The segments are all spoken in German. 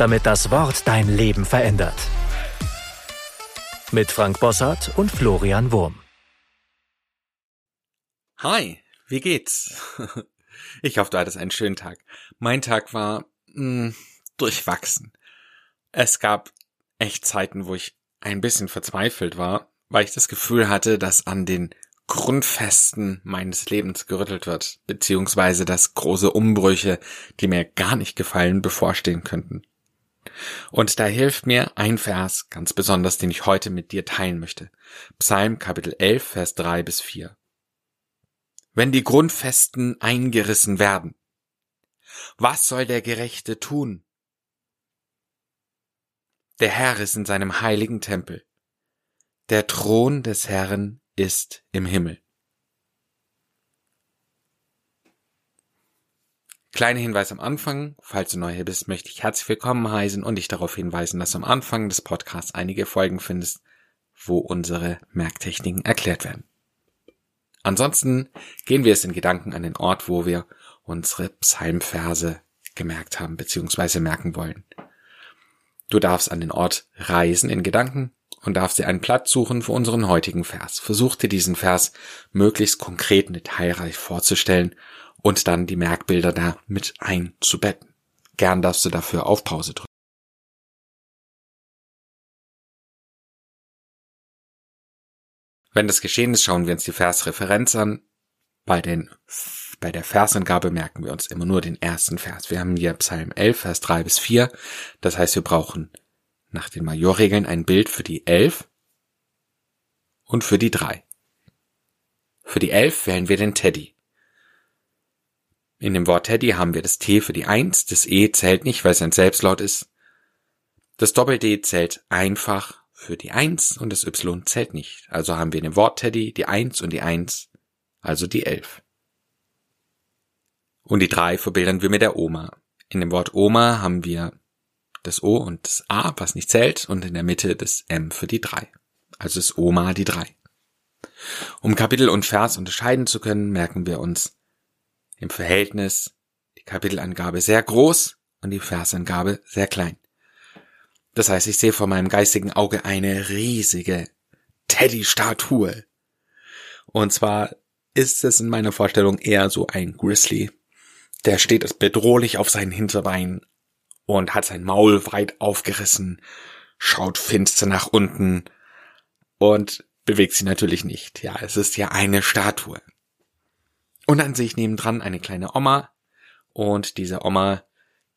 damit das Wort dein Leben verändert. Mit Frank Bossart und Florian Wurm. Hi, wie geht's? Ich hoffe, du hattest einen schönen Tag. Mein Tag war mh, hm, durchwachsen. Es gab echt Zeiten, wo ich ein bisschen verzweifelt war, weil ich das Gefühl hatte, dass an den Grundfesten meines Lebens gerüttelt wird, beziehungsweise dass große Umbrüche, die mir gar nicht gefallen, bevorstehen könnten. Und da hilft mir ein Vers ganz besonders, den ich heute mit dir teilen möchte. Psalm Kapitel 11, Vers 3 bis 4. Wenn die Grundfesten eingerissen werden, was soll der Gerechte tun? Der Herr ist in seinem heiligen Tempel. Der Thron des Herrn ist im Himmel. Kleiner Hinweis am Anfang. Falls du neu hier bist, möchte ich herzlich willkommen heißen und dich darauf hinweisen, dass du am Anfang des Podcasts einige Folgen findest, wo unsere Merktechniken erklärt werden. Ansonsten gehen wir es in Gedanken an den Ort, wo wir unsere Psalmverse gemerkt haben bzw. merken wollen. Du darfst an den Ort reisen in Gedanken und darfst dir einen Platz suchen für unseren heutigen Vers. Versuch dir diesen Vers möglichst konkret und detailreich vorzustellen und dann die Merkbilder da mit einzubetten. Gern darfst du dafür auf Pause drücken. Wenn das geschehen ist, schauen wir uns die Versreferenz an. Bei den, bei der Versangabe merken wir uns immer nur den ersten Vers. Wir haben hier Psalm 11, Vers 3 bis 4. Das heißt, wir brauchen nach den Majorregeln ein Bild für die Elf und für die Drei. Für die Elf wählen wir den Teddy. In dem Wort Teddy haben wir das T für die Eins, das E zählt nicht, weil es ein Selbstlaut ist. Das Doppel-D zählt einfach für die Eins und das Y zählt nicht. Also haben wir in dem Wort Teddy die Eins und die Eins, also die Elf. Und die drei verbildern wir mit der Oma. In dem Wort Oma haben wir das O und das A, was nicht zählt, und in der Mitte das M für die drei. Also ist Oma die drei. Um Kapitel und Vers unterscheiden zu können, merken wir uns im Verhältnis die Kapitelangabe sehr groß und die Versangabe sehr klein. Das heißt, ich sehe vor meinem geistigen Auge eine riesige Teddy-Statue. Und zwar ist es in meiner Vorstellung eher so ein Grizzly. Der steht bedrohlich auf seinen Hinterbeinen, und hat sein Maul weit aufgerissen, schaut finster nach unten und bewegt sich natürlich nicht. Ja, es ist ja eine Statue. Und dann sehe ich nebendran eine kleine Oma und diese Oma,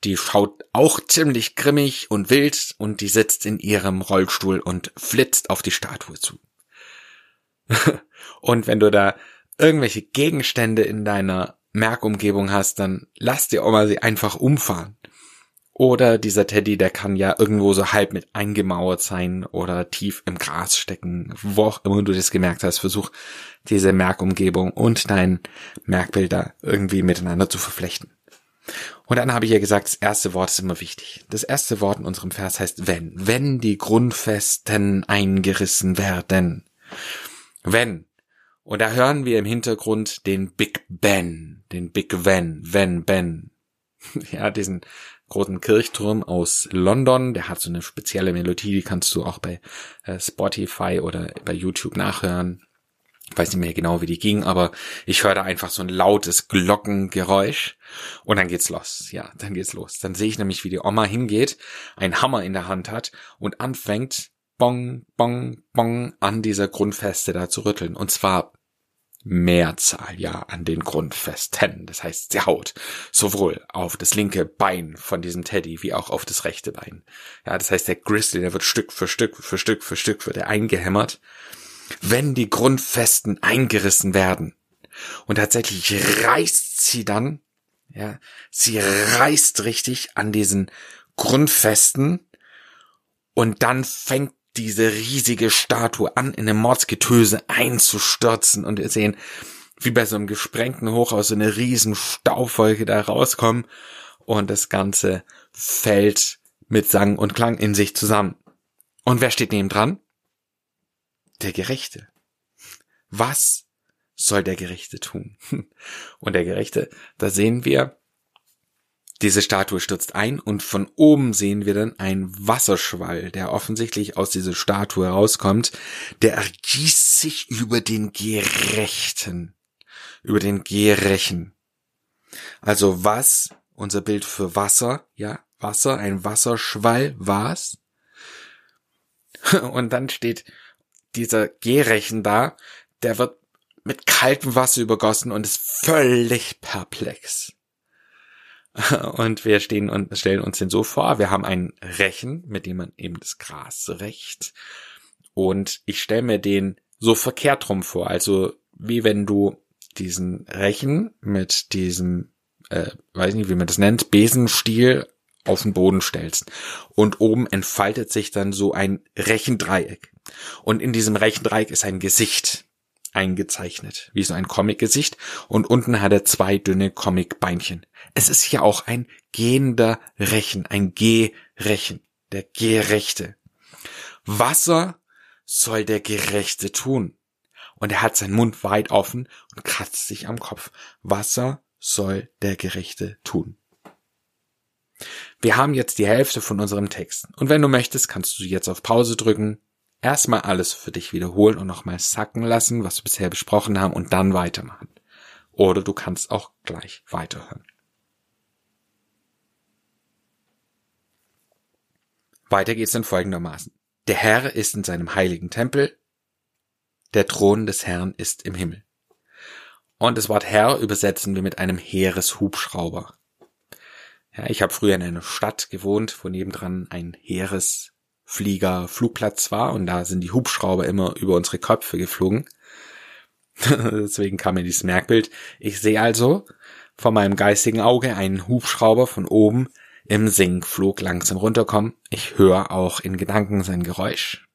die schaut auch ziemlich grimmig und wild und die sitzt in ihrem Rollstuhl und flitzt auf die Statue zu. und wenn du da irgendwelche Gegenstände in deiner Merkumgebung hast, dann lass die Oma sie einfach umfahren. Oder dieser Teddy, der kann ja irgendwo so halb mit eingemauert sein oder tief im Gras stecken, wo auch immer du das gemerkt hast. Versuch diese Merkumgebung und dein Merkbild da irgendwie miteinander zu verflechten. Und dann habe ich ja gesagt, das erste Wort ist immer wichtig. Das erste Wort in unserem Vers heißt wenn. Wenn die Grundfesten eingerissen werden. Wenn. Und da hören wir im Hintergrund den Big Ben, den Big Wenn, Wenn, Ben. Ja, diesen großen Kirchturm aus London. Der hat so eine spezielle Melodie, die kannst du auch bei äh, Spotify oder bei YouTube nachhören. Ich weiß nicht mehr genau, wie die ging, aber ich höre da einfach so ein lautes Glockengeräusch und dann geht's los. Ja, dann geht's los. Dann sehe ich nämlich, wie die Oma hingeht, einen Hammer in der Hand hat und anfängt, bong, bong, bong an dieser Grundfeste da zu rütteln. Und zwar Mehrzahl ja an den Grundfesten. Das heißt, sie haut sowohl auf das linke Bein von diesem Teddy wie auch auf das rechte Bein. Ja, das heißt, der Grizzly, der wird Stück für Stück für Stück für Stück wird er eingehämmert, wenn die Grundfesten eingerissen werden. Und tatsächlich reißt sie dann, ja, sie reißt richtig an diesen Grundfesten und dann fängt diese riesige Statue an, in einem Mordsgetöse einzustürzen und wir sehen, wie bei so einem gesprengten Hochhaus so eine riesen Staubwolke da rauskommen und das Ganze fällt mit Sang und Klang in sich zusammen. Und wer steht neben dran? Der Gerechte. Was soll der Gerechte tun? Und der Gerechte, da sehen wir, Diese Statue stürzt ein und von oben sehen wir dann einen Wasserschwall, der offensichtlich aus dieser Statue rauskommt. Der ergießt sich über den Gerechten, über den Gerechen. Also was, unser Bild für Wasser, ja, Wasser, ein Wasserschwall, was? Und dann steht dieser Gerechen da, der wird mit kaltem Wasser übergossen und ist völlig perplex. Und wir stehen und stellen uns den so vor, wir haben einen Rechen, mit dem man eben das Gras rächt. Und ich stelle mir den so verkehrt rum vor, also wie wenn du diesen Rechen mit diesem, äh, weiß nicht, wie man das nennt, Besenstiel auf den Boden stellst. Und oben entfaltet sich dann so ein Rechendreieck. Und in diesem Rechendreieck ist ein Gesicht eingezeichnet, wie so ein Comic-Gesicht. Und unten hat er zwei dünne Comic-Beinchen. Es ist ja auch ein gehender Rechen, ein Gerechen, der Gerechte. Wasser soll der Gerechte tun? Und er hat seinen Mund weit offen und kratzt sich am Kopf. Wasser soll der Gerechte tun? Wir haben jetzt die Hälfte von unserem Text. Und wenn du möchtest, kannst du jetzt auf Pause drücken, erstmal alles für dich wiederholen und nochmal sacken lassen, was wir bisher besprochen haben und dann weitermachen. Oder du kannst auch gleich weiterhören. Weiter geht's dann folgendermaßen. Der Herr ist in seinem heiligen Tempel, der Thron des Herrn ist im Himmel. Und das Wort Herr übersetzen wir mit einem Heereshubschrauber. Ja, ich habe früher in einer Stadt gewohnt, wo nebendran ein Heeresflieger Flugplatz war und da sind die Hubschrauber immer über unsere Köpfe geflogen. Deswegen kam mir dieses Merkbild. Ich sehe also vor meinem geistigen Auge einen Hubschrauber von oben im Sinkflug langsam runterkommen. Ich höre auch in Gedanken sein Geräusch.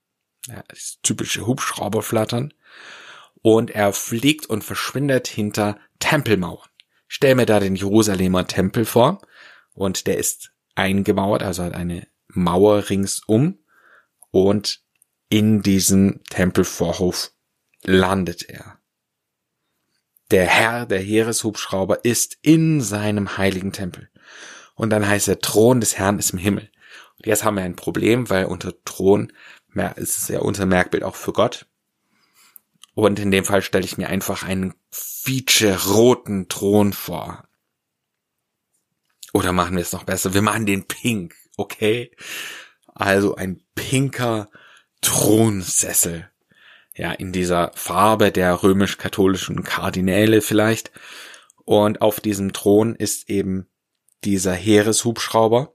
Ja, das typische Hubschrauberflattern. Und er fliegt und verschwindet hinter Tempelmauern. Stell mir da den Jerusalemer Tempel vor. Und der ist eingemauert, also hat eine Mauer ringsum. Und in diesem Tempelvorhof landet er. Der Herr der Heereshubschrauber ist in seinem heiligen Tempel. Und dann heißt der Thron des Herrn ist im Himmel. Und jetzt haben wir ein Problem, weil unter Thron ist es ja unser Merkbild auch für Gott. Und in dem Fall stelle ich mir einfach einen feature-roten Thron vor. Oder machen wir es noch besser? Wir machen den pink, okay? Also ein pinker Thronsessel. Ja, in dieser Farbe der römisch-katholischen Kardinäle vielleicht. Und auf diesem Thron ist eben dieser Heereshubschrauber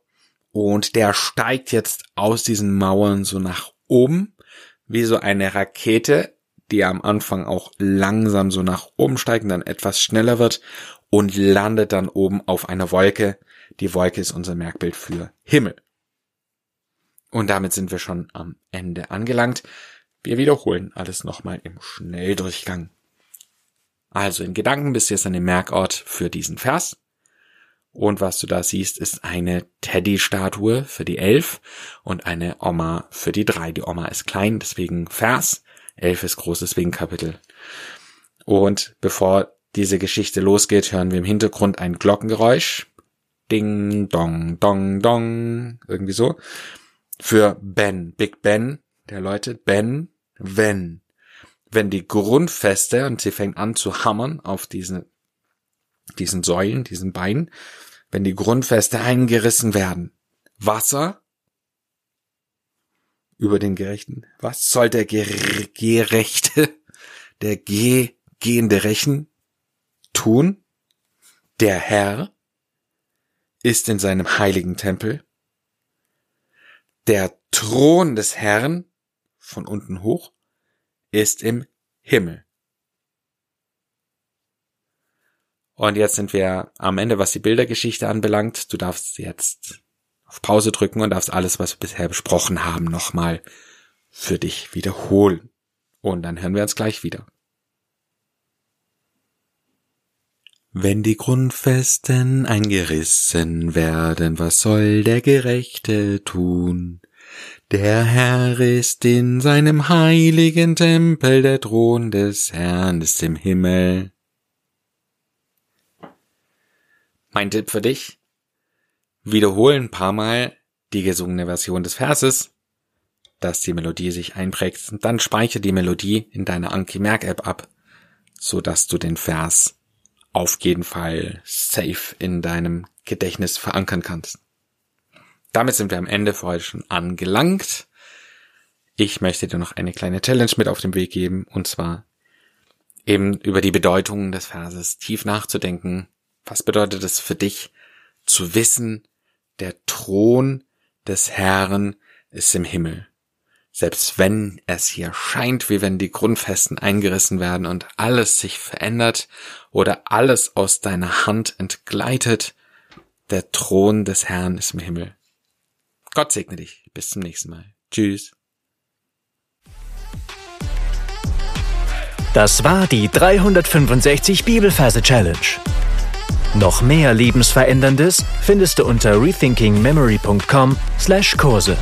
und der steigt jetzt aus diesen Mauern so nach oben, wie so eine Rakete, die am Anfang auch langsam so nach oben steigt dann etwas schneller wird und landet dann oben auf einer Wolke. Die Wolke ist unser Merkbild für Himmel. Und damit sind wir schon am Ende angelangt. Wir wiederholen alles nochmal im Schnelldurchgang. Also in Gedanken bist du jetzt an dem Merkort für diesen Vers. Und was du da siehst, ist eine Teddy-Statue für die Elf und eine Oma für die drei. Die Oma ist klein, deswegen Vers. Elf ist groß, deswegen Kapitel. Und bevor diese Geschichte losgeht, hören wir im Hintergrund ein Glockengeräusch. Ding, dong, dong, dong. Irgendwie so. Für Ben. Big Ben, der läutet Ben, wenn. Wenn die Grundfeste, und sie fängt an zu hammern auf diesen, diesen Säulen, diesen Beinen, wenn die Grundfeste eingerissen werden. Wasser über den Gerechten. Was soll der Ger Gerechte, der Ge gehende Rechen tun? Der Herr ist in seinem heiligen Tempel. Der Thron des Herrn von unten hoch ist im Himmel. Und jetzt sind wir am Ende, was die Bildergeschichte anbelangt. Du darfst jetzt auf Pause drücken und darfst alles, was wir bisher besprochen haben, nochmal für dich wiederholen. Und dann hören wir uns gleich wieder. Wenn die Grundfesten eingerissen werden, was soll der Gerechte tun? Der Herr ist in seinem heiligen Tempel, der Thron des Herrn ist im Himmel. Mein Tipp für dich. wiederhole ein paar Mal die gesungene Version des Verses, dass die Melodie sich einprägt und dann speichere die Melodie in deiner Anki Merk App ab, so dass du den Vers auf jeden Fall safe in deinem Gedächtnis verankern kannst. Damit sind wir am Ende für heute schon angelangt. Ich möchte dir noch eine kleine Challenge mit auf den Weg geben, und zwar eben über die Bedeutung des Verses tief nachzudenken. Was bedeutet es für dich zu wissen, der Thron des Herrn ist im Himmel? Selbst wenn es hier scheint, wie wenn die Grundfesten eingerissen werden und alles sich verändert oder alles aus deiner Hand entgleitet, der Thron des Herrn ist im Himmel. Gott segne dich. Bis zum nächsten Mal. Tschüss. Das war die 365 Bibelferse Challenge. Noch mehr lebensveränderndes findest du unter rethinkingmemory.com/Kurse.